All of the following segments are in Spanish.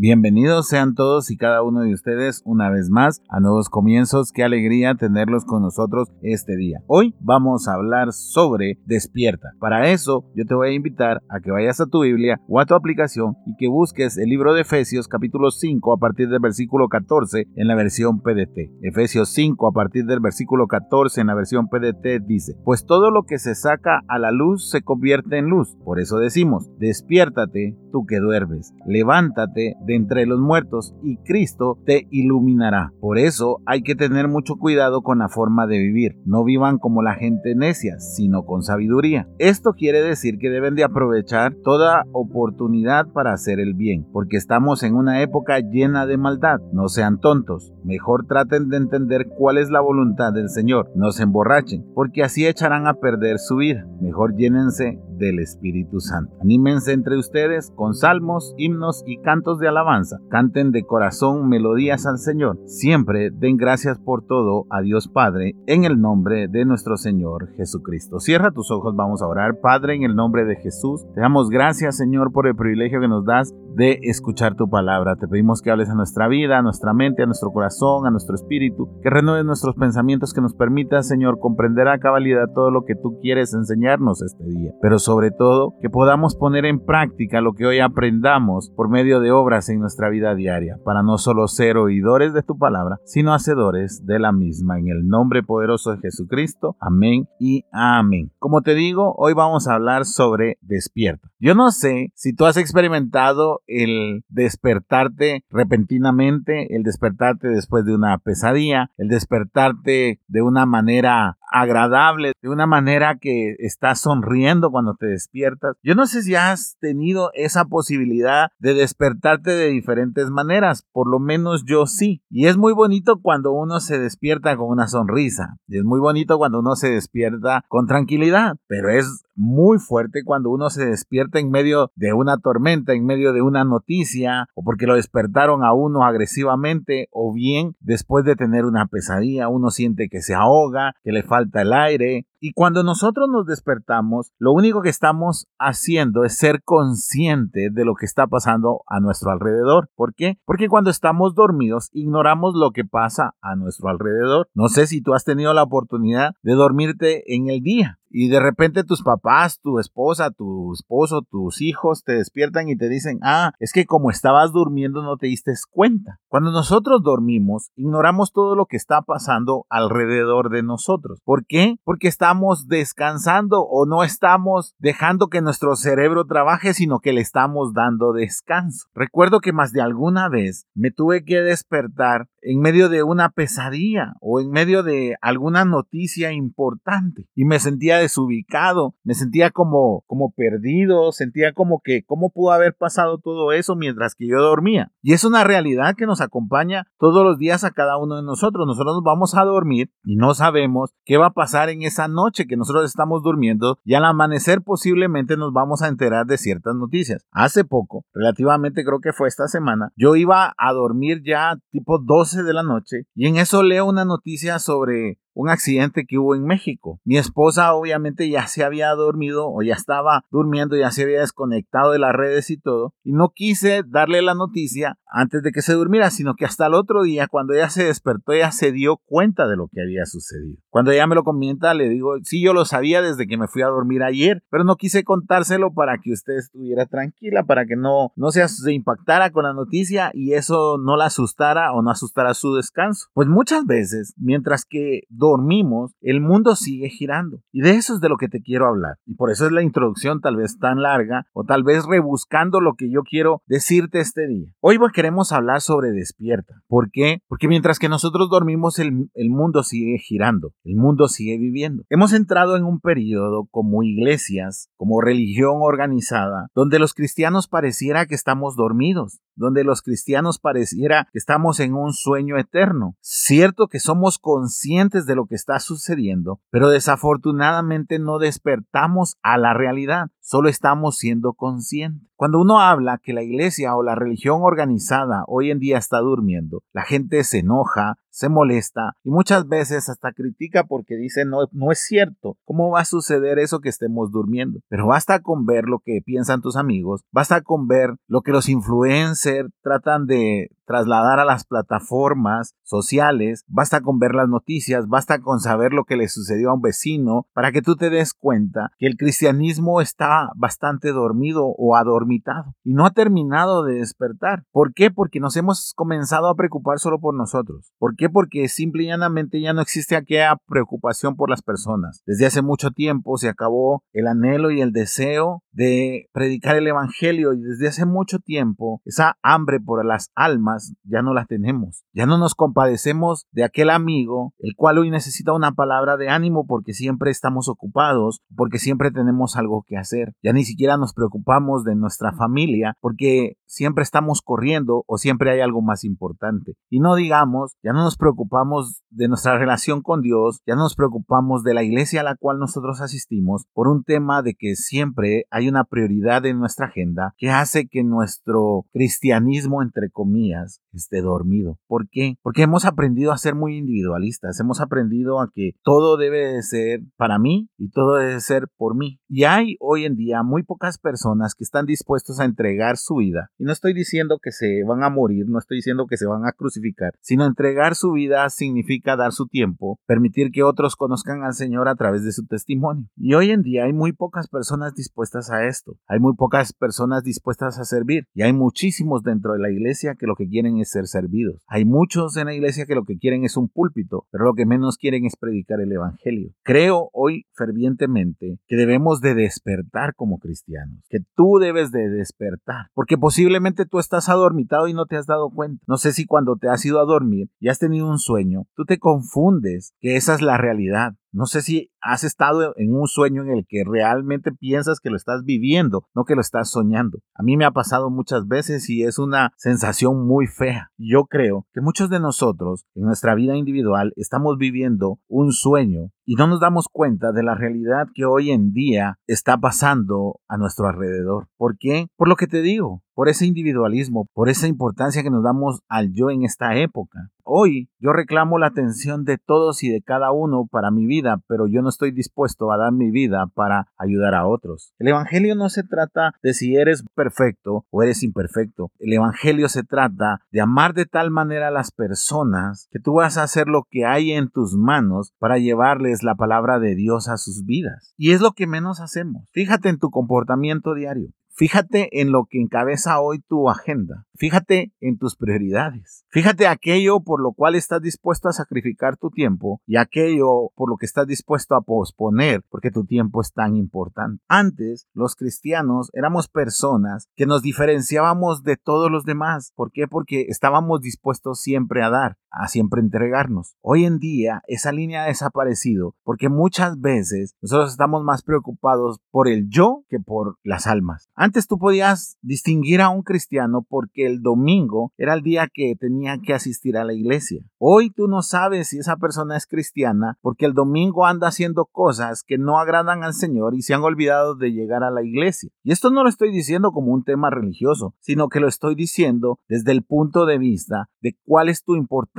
Bienvenidos sean todos y cada uno de ustedes una vez más a Nuevos Comienzos. Qué alegría tenerlos con nosotros este día. Hoy vamos a hablar sobre despierta. Para eso yo te voy a invitar a que vayas a tu Biblia o a tu aplicación y que busques el libro de Efesios capítulo 5 a partir del versículo 14 en la versión PDT. Efesios 5 a partir del versículo 14 en la versión PDT dice, pues todo lo que se saca a la luz se convierte en luz. Por eso decimos, despiértate tú que duermes, levántate de entre los muertos y Cristo te iluminará. Por eso hay que tener mucho cuidado con la forma de vivir. No vivan como la gente necia, sino con sabiduría. Esto quiere decir que deben de aprovechar toda oportunidad para hacer el bien, porque estamos en una época llena de maldad. No sean tontos, mejor traten de entender cuál es la voluntad del Señor. No se emborrachen, porque así echarán a perder su vida. Mejor llénense del Espíritu Santo. Anímense entre ustedes con salmos, himnos y cantos de alabanza. Canten de corazón melodías al Señor. Siempre den gracias por todo a Dios Padre en el nombre de nuestro Señor Jesucristo. Cierra tus ojos, vamos a orar. Padre, en el nombre de Jesús, te damos gracias, Señor, por el privilegio que nos das de escuchar tu palabra. Te pedimos que hables a nuestra vida, a nuestra mente, a nuestro corazón, a nuestro espíritu, que renueves nuestros pensamientos, que nos permita, Señor, comprender a cabalidad todo lo que tú quieres enseñarnos este día. Pero sobre todo, que podamos poner en práctica lo que hoy aprendamos por medio de obras en nuestra vida diaria, para no solo ser oidores de tu palabra, sino hacedores de la misma. En el nombre poderoso de Jesucristo. Amén y amén. Como te digo, hoy vamos a hablar sobre despierta. Yo no sé si tú has experimentado el despertarte repentinamente, el despertarte después de una pesadilla, el despertarte de una manera agradable, de una manera que estás sonriendo cuando te despiertas. Yo no sé si has tenido esa posibilidad de despertarte de diferentes maneras, por lo menos yo sí. Y es muy bonito cuando uno se despierta con una sonrisa, y es muy bonito cuando uno se despierta con tranquilidad, pero es muy fuerte cuando uno se despierta en medio de una tormenta, en medio de una noticia, o porque lo despertaron a uno agresivamente, o bien después de tener una pesadilla, uno siente que se ahoga, que le falta el aire, y cuando nosotros nos despertamos, lo único que estamos haciendo es ser conscientes de lo que está pasando a nuestro alrededor. ¿Por qué? Porque cuando estamos dormidos ignoramos lo que pasa a nuestro alrededor. No sé si tú has tenido la oportunidad de dormirte en el día y de repente tus papás, tu esposa, tu esposo, tus hijos te despiertan y te dicen, ah, es que como estabas durmiendo no te diste cuenta. Cuando nosotros dormimos, ignoramos todo lo que está pasando alrededor de nosotros. ¿Por qué? Porque estamos descansando o no estamos dejando que nuestro cerebro trabaje, sino que le estamos dando descanso. Recuerdo que más de alguna vez me tuve que despertar en medio de una pesadilla o en medio de alguna noticia importante y me sentía desubicado, me sentía como, como perdido, sentía como que, ¿cómo pudo haber pasado todo eso mientras que yo dormía? Y es una realidad que nos acompaña todos los días a cada uno de nosotros. Nosotros nos vamos a dormir y no sabemos qué va a pasar en esa noche que nosotros estamos durmiendo y al amanecer posiblemente nos vamos a enterar de ciertas noticias. Hace poco, relativamente creo que fue esta semana, yo iba a dormir ya tipo 12 de la noche y en eso leo una noticia sobre un accidente que hubo en México. Mi esposa obviamente ya se había dormido o ya estaba durmiendo, ya se había desconectado de las redes y todo. Y no quise darle la noticia antes de que se durmiera, sino que hasta el otro día, cuando ella se despertó, ella se dio cuenta de lo que había sucedido. Cuando ella me lo comenta, le digo, sí, yo lo sabía desde que me fui a dormir ayer, pero no quise contárselo para que usted estuviera tranquila, para que no, no se, impactara con la noticia y eso no la asustara o no asustara su descanso. Pues muchas veces, mientras que dormimos, el mundo sigue girando. Y de eso es de lo que te quiero hablar. Y por eso es la introducción tal vez tan larga o tal vez rebuscando lo que yo quiero decirte este día. Hoy queremos hablar sobre despierta. ¿Por qué? Porque mientras que nosotros dormimos, el, el mundo sigue girando, el mundo sigue viviendo. Hemos entrado en un periodo como iglesias, como religión organizada, donde los cristianos pareciera que estamos dormidos, donde los cristianos pareciera que estamos en un sueño eterno. Cierto que somos conscientes de lo que está sucediendo, pero desafortunadamente no despertamos a la realidad, solo estamos siendo conscientes. Cuando uno habla que la iglesia o la religión organizada hoy en día está durmiendo, la gente se enoja, se molesta y muchas veces hasta critica porque dice no, no es cierto. ¿Cómo va a suceder eso que estemos durmiendo? Pero basta con ver lo que piensan tus amigos, basta con ver lo que los influencers tratan de trasladar a las plataformas sociales, basta con ver las noticias, basta con saber lo que le sucedió a un vecino para que tú te des cuenta que el cristianismo está bastante dormido o adormitado y no ha terminado de despertar. ¿Por qué? Porque nos hemos comenzado a preocupar solo por nosotros. ¿Por qué? Porque simple y llanamente ya no existe aquella preocupación por las personas. Desde hace mucho tiempo se acabó el anhelo y el deseo de predicar el evangelio y desde hace mucho tiempo esa hambre por las almas ya no las tenemos. Ya no nos compadecemos de aquel amigo, el cual hoy necesita una palabra de ánimo porque siempre estamos ocupados, porque siempre tenemos algo que hacer. Ya ni siquiera nos preocupamos de nuestra familia porque siempre estamos corriendo o siempre hay algo más importante. Y no digamos, ya no nos preocupamos de nuestra relación con Dios, ya no nos preocupamos de la iglesia a la cual nosotros asistimos por un tema de que siempre hay una prioridad en nuestra agenda que hace que nuestro cristianismo, entre comillas, esté dormido. ¿Por qué? Porque hemos aprendido a ser muy individualistas, hemos aprendido a que todo debe de ser para mí y todo debe ser por mí. Y hay hoy en día muy pocas personas que están dispuestos a entregar su vida. Y no estoy diciendo que se van a morir, no estoy diciendo que se van a crucificar, sino entregar su vida significa dar su tiempo, permitir que otros conozcan al Señor a través de su testimonio. Y hoy en día hay muy pocas personas dispuestas a esto. Hay muy pocas personas dispuestas a servir. Y hay muchísimos dentro de la iglesia que lo que quieren es ser servidos. Hay muchos en la iglesia que lo que quieren es un púlpito, pero lo que menos quieren es predicar el Evangelio. Creo hoy fervientemente que debemos de despertar como cristianos, que tú debes de despertar, porque posiblemente tú estás adormitado y no te has dado cuenta. No sé si cuando te has ido a dormir y has tenido un sueño, tú te confundes que esa es la realidad. No sé si has estado en un sueño en el que realmente piensas que lo estás viviendo, no que lo estás soñando. A mí me ha pasado muchas veces y es una sensación muy fea. Yo creo que muchos de nosotros en nuestra vida individual estamos viviendo un sueño y no nos damos cuenta de la realidad que hoy en día está pasando a nuestro alrededor. ¿Por qué? Por lo que te digo, por ese individualismo, por esa importancia que nos damos al yo en esta época. Hoy yo reclamo la atención de todos y de cada uno para mi vida, pero yo no estoy dispuesto a dar mi vida para ayudar a otros. El Evangelio no se trata de si eres perfecto o eres imperfecto. El Evangelio se trata de amar de tal manera a las personas que tú vas a hacer lo que hay en tus manos para llevarles la palabra de Dios a sus vidas. Y es lo que menos hacemos. Fíjate en tu comportamiento diario. Fíjate en lo que encabeza hoy tu agenda. Fíjate en tus prioridades. Fíjate aquello por lo cual estás dispuesto a sacrificar tu tiempo y aquello por lo que estás dispuesto a posponer porque tu tiempo es tan importante. Antes, los cristianos éramos personas que nos diferenciábamos de todos los demás. ¿Por qué? Porque estábamos dispuestos siempre a dar, a siempre entregarnos. Hoy en día esa línea ha desaparecido porque muchas veces nosotros estamos más preocupados por el yo que por las almas. Antes tú podías distinguir a un cristiano porque el domingo era el día que tenía que asistir a la iglesia. Hoy tú no sabes si esa persona es cristiana porque el domingo anda haciendo cosas que no agradan al Señor y se han olvidado de llegar a la iglesia. Y esto no lo estoy diciendo como un tema religioso, sino que lo estoy diciendo desde el punto de vista de cuál es tu importancia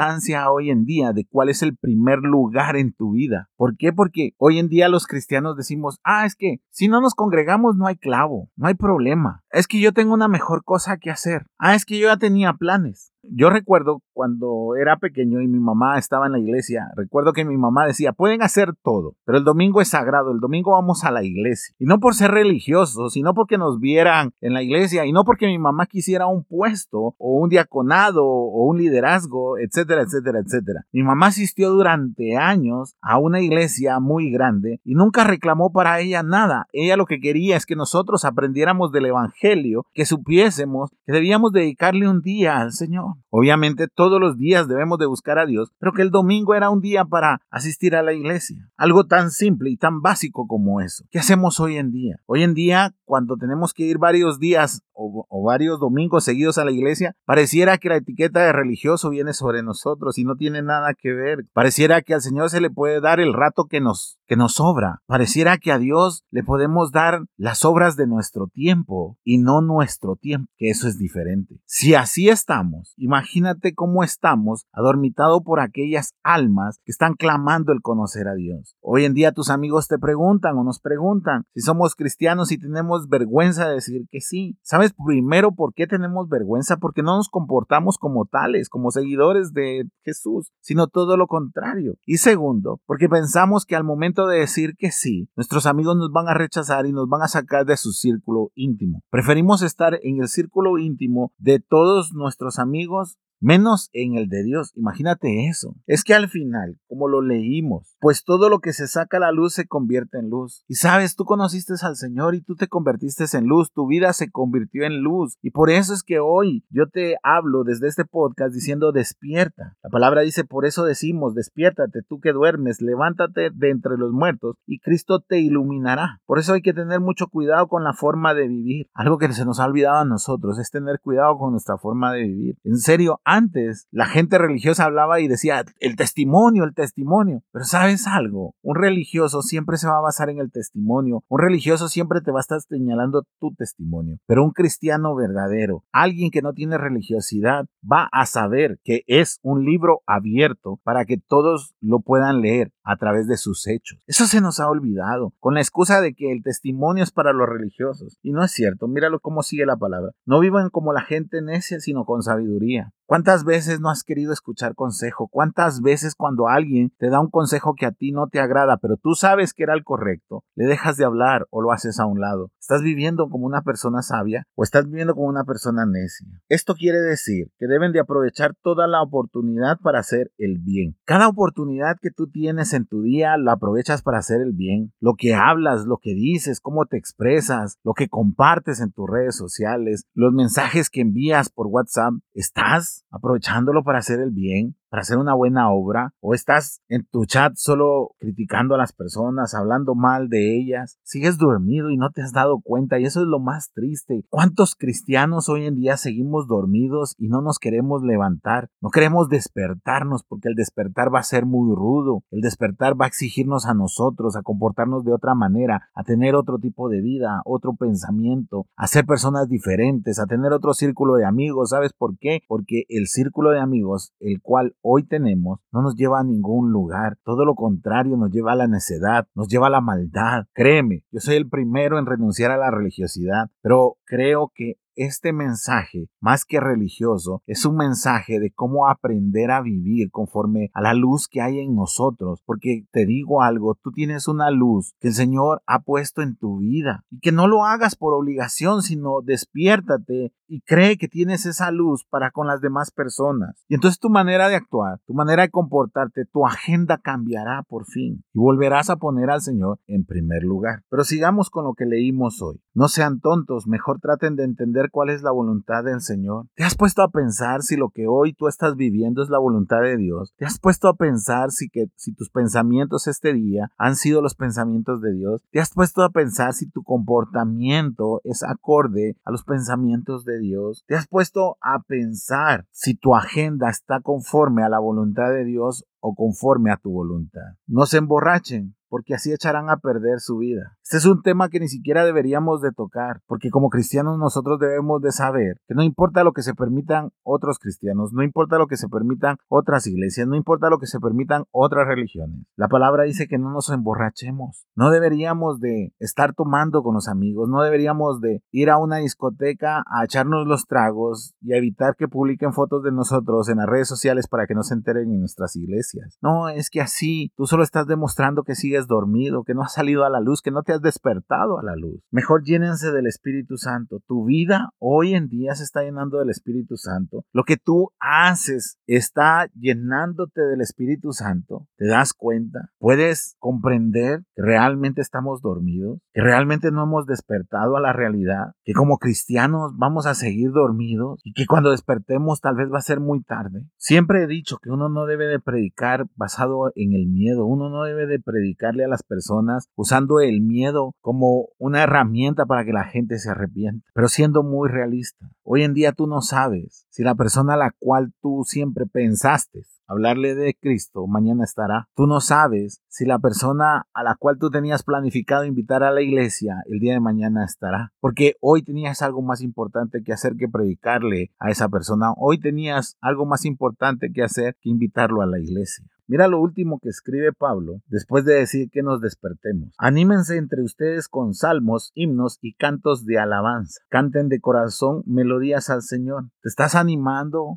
hoy en día, de cuál es el primer lugar en tu vida. ¿Por qué? Porque hoy en día los cristianos decimos, ah, es que si no nos congregamos no hay clavo, no hay problema es que yo tengo una mejor cosa que hacer. Ah, es que yo ya tenía planes. Yo recuerdo cuando era pequeño y mi mamá estaba en la iglesia, recuerdo que mi mamá decía, pueden hacer todo, pero el domingo es sagrado, el domingo vamos a la iglesia. Y no por ser religiosos, sino porque nos vieran en la iglesia y no porque mi mamá quisiera un puesto o un diaconado o un liderazgo, etcétera, etcétera, etcétera. Mi mamá asistió durante años a una iglesia muy grande y nunca reclamó para ella nada. Ella lo que quería es que nosotros aprendiéramos del Evangelio, que supiésemos que debíamos dedicarle un día al Señor. Obviamente todos los días debemos de buscar a Dios, pero que el domingo era un día para asistir a la iglesia. Algo tan simple y tan básico como eso. ¿Qué hacemos hoy en día? Hoy en día, cuando tenemos que ir varios días o, varios domingos seguidos a la iglesia, pareciera que la etiqueta de religioso viene sobre nosotros y no tiene nada que ver. Pareciera que al Señor se le puede dar el rato que nos, que nos sobra. Pareciera que a Dios le podemos dar las obras de nuestro tiempo. Y no nuestro tiempo, que eso es diferente. Si así estamos, imagínate cómo estamos adormitado por aquellas almas que están clamando el conocer a Dios. Hoy en día tus amigos te preguntan o nos preguntan si somos cristianos y tenemos vergüenza de decir que sí. ¿Sabes primero por qué tenemos vergüenza? Porque no nos comportamos como tales, como seguidores de Jesús, sino todo lo contrario. Y segundo, porque pensamos que al momento de decir que sí, nuestros amigos nos van a rechazar y nos van a sacar de su círculo íntimo. Preferimos estar en el círculo íntimo de todos nuestros amigos menos en el de Dios. Imagínate eso. Es que al final, como lo leímos, pues todo lo que se saca a la luz se convierte en luz. Y sabes, tú conociste al Señor y tú te convertiste en luz, tu vida se convirtió en luz. Y por eso es que hoy yo te hablo desde este podcast diciendo despierta. La palabra dice, por eso decimos, despiértate tú que duermes, levántate de entre los muertos y Cristo te iluminará. Por eso hay que tener mucho cuidado con la forma de vivir. Algo que se nos ha olvidado a nosotros es tener cuidado con nuestra forma de vivir. En serio, antes la gente religiosa hablaba y decía el testimonio, el testimonio. Pero sabes algo, un religioso siempre se va a basar en el testimonio. Un religioso siempre te va a estar señalando tu testimonio. Pero un cristiano verdadero, alguien que no tiene religiosidad, va a saber que es un libro abierto para que todos lo puedan leer a través de sus hechos. Eso se nos ha olvidado, con la excusa de que el testimonio es para los religiosos. Y no es cierto, míralo cómo sigue la palabra. No vivan como la gente necia, sino con sabiduría. ¿Cuántas veces no has querido escuchar consejo? ¿Cuántas veces cuando alguien te da un consejo que a ti no te agrada, pero tú sabes que era el correcto, le dejas de hablar o lo haces a un lado? ¿Estás viviendo como una persona sabia o estás viviendo como una persona necia? Esto quiere decir que deben de aprovechar toda la oportunidad para hacer el bien. Cada oportunidad que tú tienes en tu día la aprovechas para hacer el bien. Lo que hablas, lo que dices, cómo te expresas, lo que compartes en tus redes sociales, los mensajes que envías por WhatsApp, ¿estás aprovechándolo para hacer el bien para hacer una buena obra o estás en tu chat solo criticando a las personas, hablando mal de ellas, sigues dormido y no te has dado cuenta y eso es lo más triste. ¿Cuántos cristianos hoy en día seguimos dormidos y no nos queremos levantar? No queremos despertarnos porque el despertar va a ser muy rudo, el despertar va a exigirnos a nosotros a comportarnos de otra manera, a tener otro tipo de vida, otro pensamiento, a ser personas diferentes, a tener otro círculo de amigos. ¿Sabes por qué? Porque el círculo de amigos, el cual hoy tenemos no nos lleva a ningún lugar. Todo lo contrario, nos lleva a la necedad, nos lleva a la maldad. Créeme, yo soy el primero en renunciar a la religiosidad, pero creo que este mensaje, más que religioso, es un mensaje de cómo aprender a vivir conforme a la luz que hay en nosotros. Porque te digo algo, tú tienes una luz que el Señor ha puesto en tu vida y que no lo hagas por obligación, sino despiértate y cree que tienes esa luz para con las demás personas. Y entonces tu manera de actuar, tu manera de comportarte, tu agenda cambiará por fin y volverás a poner al Señor en primer lugar. Pero sigamos con lo que leímos hoy. No sean tontos, mejor traten de entender cuál es la voluntad del Señor? ¿Te has puesto a pensar si lo que hoy tú estás viviendo es la voluntad de Dios? ¿Te has puesto a pensar si, que, si tus pensamientos este día han sido los pensamientos de Dios? ¿Te has puesto a pensar si tu comportamiento es acorde a los pensamientos de Dios? ¿Te has puesto a pensar si tu agenda está conforme a la voluntad de Dios o conforme a tu voluntad? No se emborrachen porque así echarán a perder su vida. Este es un tema que ni siquiera deberíamos de tocar, porque como cristianos nosotros debemos de saber que no importa lo que se permitan otros cristianos, no importa lo que se permitan otras iglesias, no importa lo que se permitan otras religiones. La palabra dice que no nos emborrachemos. No deberíamos de estar tomando con los amigos, no deberíamos de ir a una discoteca a echarnos los tragos y a evitar que publiquen fotos de nosotros en las redes sociales para que no se enteren en nuestras iglesias. No, es que así tú solo estás demostrando que sigues dormido, que no has salido a la luz, que no te has despertado a la luz. Mejor llénense del Espíritu Santo. Tu vida hoy en día se está llenando del Espíritu Santo. Lo que tú haces está llenándote del Espíritu Santo. ¿Te das cuenta? ¿Puedes comprender que realmente estamos dormidos? ¿Que realmente no hemos despertado a la realidad? ¿Que como cristianos vamos a seguir dormidos? ¿Y que cuando despertemos tal vez va a ser muy tarde? Siempre he dicho que uno no debe de predicar basado en el miedo. Uno no debe de predicar a las personas usando el miedo como una herramienta para que la gente se arrepienta, pero siendo muy realista. Hoy en día tú no sabes si la persona a la cual tú siempre pensaste hablarle de Cristo, mañana estará. Tú no sabes si la persona a la cual tú tenías planificado invitar a la iglesia el día de mañana estará. Porque hoy tenías algo más importante que hacer que predicarle a esa persona. Hoy tenías algo más importante que hacer que invitarlo a la iglesia. Mira lo último que escribe Pablo después de decir que nos despertemos. Anímense entre ustedes con salmos, himnos y cantos de alabanza. Canten de corazón melodías al Señor. ¿Te estás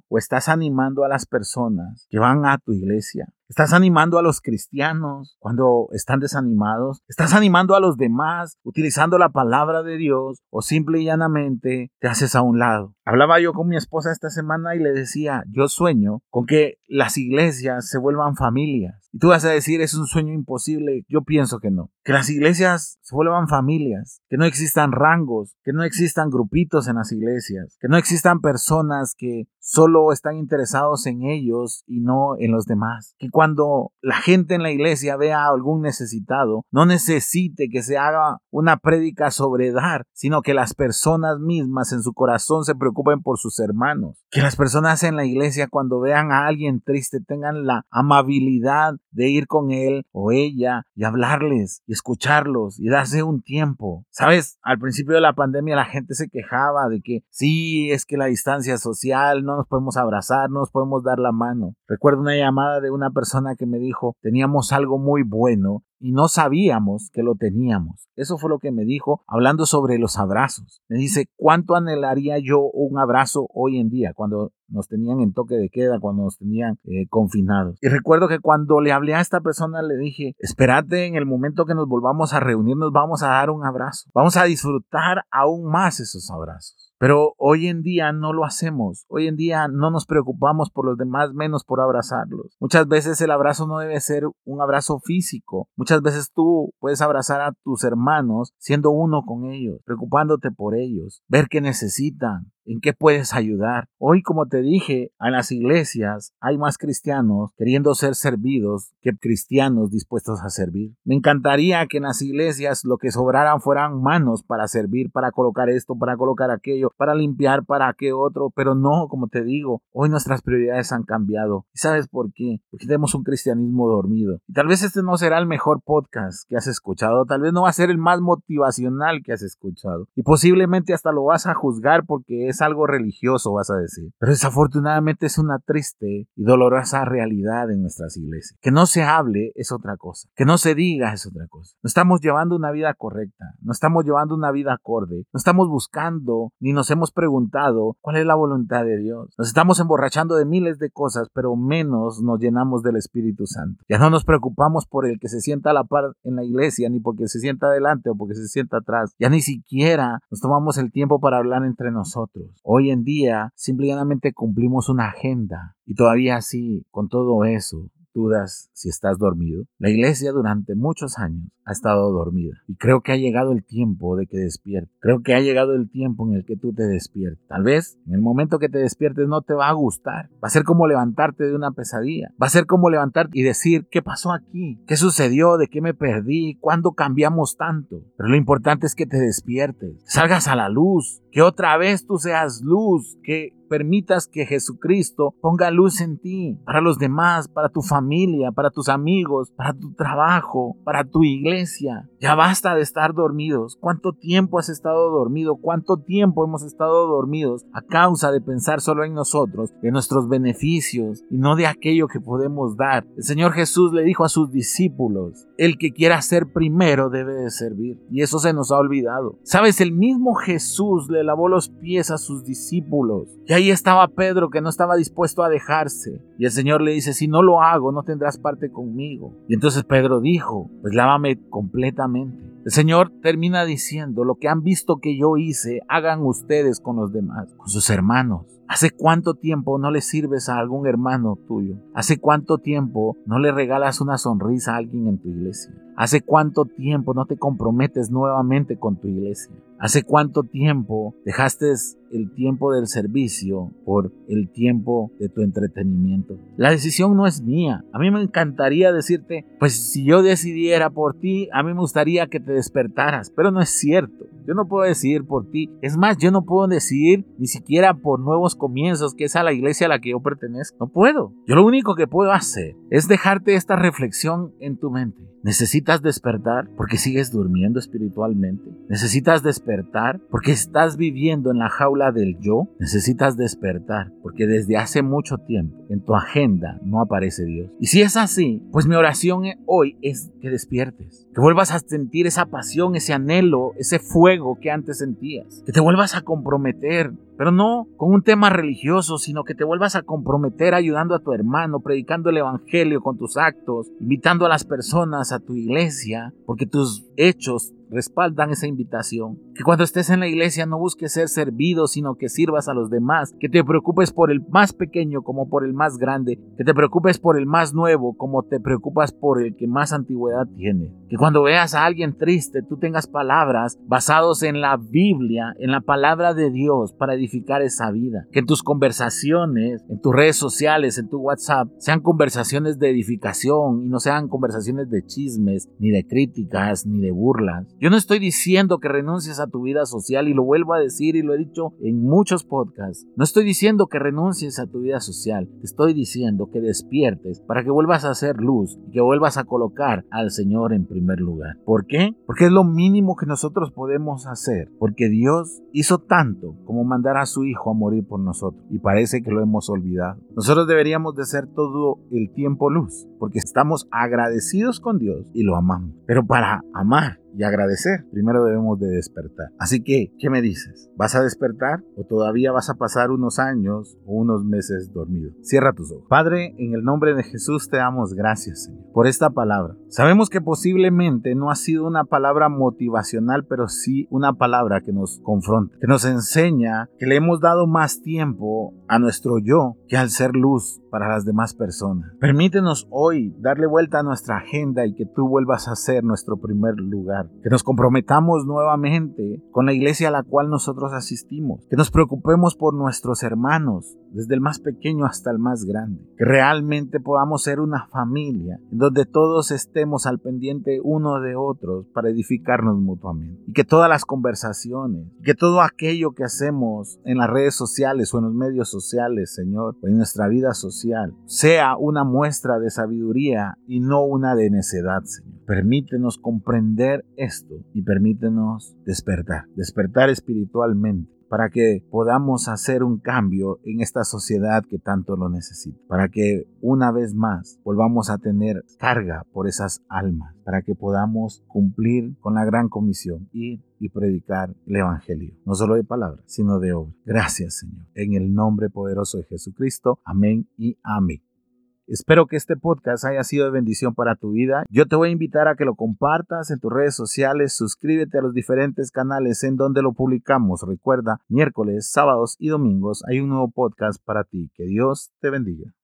o estás animando a las personas que van a tu iglesia? Estás animando a los cristianos cuando están desanimados. Estás animando a los demás utilizando la palabra de Dios o simple y llanamente te haces a un lado. Hablaba yo con mi esposa esta semana y le decía, yo sueño con que las iglesias se vuelvan familias. Y tú vas a decir, es un sueño imposible. Yo pienso que no. Que las iglesias se vuelvan familias, que no existan rangos, que no existan grupitos en las iglesias, que no existan personas que solo están interesados en ellos y no en los demás. Que cuando la gente en la iglesia vea a algún necesitado, no necesite que se haga una prédica sobre dar, sino que las personas mismas en su corazón se preocupen por sus hermanos. Que las personas en la iglesia cuando vean a alguien triste tengan la amabilidad de ir con él o ella y hablarles y escucharlos y darse un tiempo. Sabes, al principio de la pandemia la gente se quejaba de que sí, es que la distancia social, no nos podemos abrazar, no nos podemos dar la mano. Recuerdo una llamada de una persona que me dijo, teníamos algo muy bueno y no sabíamos que lo teníamos. Eso fue lo que me dijo hablando sobre los abrazos. Me dice, ¿cuánto anhelaría yo un abrazo hoy en día cuando nos tenían en toque de queda, cuando nos tenían eh, confinados? Y recuerdo que cuando le hablé a esta persona le dije, espérate en el momento que nos volvamos a reunir, nos vamos a dar un abrazo. Vamos a disfrutar aún más esos abrazos. Pero hoy en día no lo hacemos. Hoy en día no nos preocupamos por los demás, menos por abrazarlos. Muchas veces el abrazo no debe ser un abrazo físico. Veces tú puedes abrazar a tus hermanos siendo uno con ellos, preocupándote por ellos, ver qué necesitan, en qué puedes ayudar. Hoy, como te dije, en las iglesias hay más cristianos queriendo ser servidos que cristianos dispuestos a servir. Me encantaría que en las iglesias lo que sobraran fueran manos para servir, para colocar esto, para colocar aquello, para limpiar, para qué otro, pero no, como te digo, hoy nuestras prioridades han cambiado. ¿Y sabes por qué? Porque tenemos un cristianismo dormido. Y tal vez este no será el mejor podcast que has escuchado, tal vez no va a ser el más motivacional que has escuchado. Y posiblemente hasta lo vas a juzgar porque algo religioso, vas a decir. Pero desafortunadamente es una triste y dolorosa realidad en nuestras iglesias. Que no se hable es otra cosa. Que no se diga es otra cosa. No estamos llevando una vida correcta. No estamos llevando una vida acorde. No estamos buscando ni nos hemos preguntado cuál es la voluntad de Dios. Nos estamos emborrachando de miles de cosas, pero menos nos llenamos del Espíritu Santo. Ya no nos preocupamos por el que se sienta a la par en la iglesia, ni porque se sienta adelante o porque se sienta atrás. Ya ni siquiera nos tomamos el tiempo para hablar entre nosotros. Hoy en día simplemente cumplimos una agenda y todavía así, con todo eso, dudas si estás dormido. La iglesia durante muchos años ha estado dormida y creo que ha llegado el tiempo de que despiertes. Creo que ha llegado el tiempo en el que tú te despiertes. Tal vez en el momento que te despiertes no te va a gustar. Va a ser como levantarte de una pesadilla. Va a ser como levantarte y decir, ¿qué pasó aquí? ¿Qué sucedió? ¿De qué me perdí? ¿Cuándo cambiamos tanto? Pero lo importante es que te despiertes, salgas a la luz, que otra vez tú seas luz, que permitas que Jesucristo ponga luz en ti, para los demás, para tu familia, para tus amigos, para tu trabajo, para tu iglesia. Ya basta de estar dormidos. ¿Cuánto tiempo has estado dormido? ¿Cuánto tiempo hemos estado dormidos a causa de pensar solo en nosotros, de nuestros beneficios y no de aquello que podemos dar? El Señor Jesús le dijo a sus discípulos, el que quiera ser primero debe de servir. Y eso se nos ha olvidado. Sabes, el mismo Jesús lavó los pies a sus discípulos. Y ahí estaba Pedro que no estaba dispuesto a dejarse. Y el Señor le dice, si no lo hago, no tendrás parte conmigo. Y entonces Pedro dijo, pues lávame completamente. El Señor termina diciendo, lo que han visto que yo hice, hagan ustedes con los demás, con sus hermanos. ¿Hace cuánto tiempo no le sirves a algún hermano tuyo? ¿Hace cuánto tiempo no le regalas una sonrisa a alguien en tu iglesia? ¿Hace cuánto tiempo no te comprometes nuevamente con tu iglesia? ¿Hace cuánto tiempo dejaste el tiempo del servicio por el tiempo de tu entretenimiento? La decisión no es mía. A mí me encantaría decirte, pues si yo decidiera por ti, a mí me gustaría que te despertaras, pero no es cierto. Yo no puedo decidir por ti. Es más, yo no puedo decidir ni siquiera por nuevos comienzos, que es a la iglesia a la que yo pertenezco. No puedo. Yo lo único que puedo hacer es dejarte esta reflexión en tu mente. Necesitas despertar porque sigues durmiendo espiritualmente. Necesitas despertar porque estás viviendo en la jaula del yo. Necesitas despertar porque desde hace mucho tiempo en tu agenda no aparece Dios. Y si es así, pues mi oración hoy es que despiertes. Que vuelvas a sentir esa pasión, ese anhelo, ese fuego que antes sentías. Que te vuelvas a comprometer pero no con un tema religioso, sino que te vuelvas a comprometer ayudando a tu hermano, predicando el Evangelio con tus actos, invitando a las personas a tu iglesia, porque tus hechos respaldan esa invitación. Que cuando estés en la iglesia no busques ser servido, sino que sirvas a los demás. Que te preocupes por el más pequeño como por el más grande. Que te preocupes por el más nuevo como te preocupas por el que más antigüedad tiene. Que cuando veas a alguien triste, tú tengas palabras basados en la Biblia, en la palabra de Dios para edificar esa vida. Que en tus conversaciones, en tus redes sociales, en tu WhatsApp, sean conversaciones de edificación y no sean conversaciones de chismes, ni de críticas, ni de burlas. Yo no estoy diciendo que renuncies a tu vida social y lo vuelvo a decir y lo he dicho en muchos podcasts. No estoy diciendo que renuncies a tu vida social. Te estoy diciendo que despiertes para que vuelvas a hacer luz y que vuelvas a colocar al Señor en primer lugar. ¿Por qué? Porque es lo mínimo que nosotros podemos hacer. Porque Dios hizo tanto como mandar a su Hijo a morir por nosotros. Y parece que lo hemos olvidado. Nosotros deberíamos de ser todo el tiempo luz. Porque estamos agradecidos con Dios y lo amamos. Pero para amar y agradecer, primero debemos de despertar. Así que, ¿qué me dices? ¿Vas a despertar o todavía vas a pasar unos años o unos meses dormido? Cierra tus ojos. Padre, en el nombre de Jesús te damos gracias, Señor, por esta palabra. Sabemos que posiblemente no ha sido una palabra motivacional, pero sí una palabra que nos confronta, que nos enseña que le hemos dado más tiempo a nuestro yo que al ser luz para las demás personas. Permítenos hoy darle vuelta a nuestra agenda y que tú vuelvas a ser nuestro primer lugar. Que nos comprometamos nuevamente con la iglesia a la cual nosotros asistimos. Que nos preocupemos por nuestros hermanos, desde el más pequeño hasta el más grande. Que realmente podamos ser una familia en donde todos estemos al pendiente uno de otros para edificarnos mutuamente. Y que todas las conversaciones, que todo aquello que hacemos en las redes sociales o en los medios sociales, Señor, o en nuestra vida social, sea una muestra de sabiduría y no una de necedad, Señor. Permítenos comprender esto y permítenos despertar, despertar espiritualmente para que podamos hacer un cambio en esta sociedad que tanto lo necesita, para que una vez más volvamos a tener carga por esas almas, para que podamos cumplir con la gran comisión, ir y predicar el Evangelio, no solo de palabras, sino de obra. Gracias Señor, en el nombre poderoso de Jesucristo, amén y amén. Espero que este podcast haya sido de bendición para tu vida. Yo te voy a invitar a que lo compartas en tus redes sociales, suscríbete a los diferentes canales en donde lo publicamos. Recuerda, miércoles, sábados y domingos hay un nuevo podcast para ti. Que Dios te bendiga.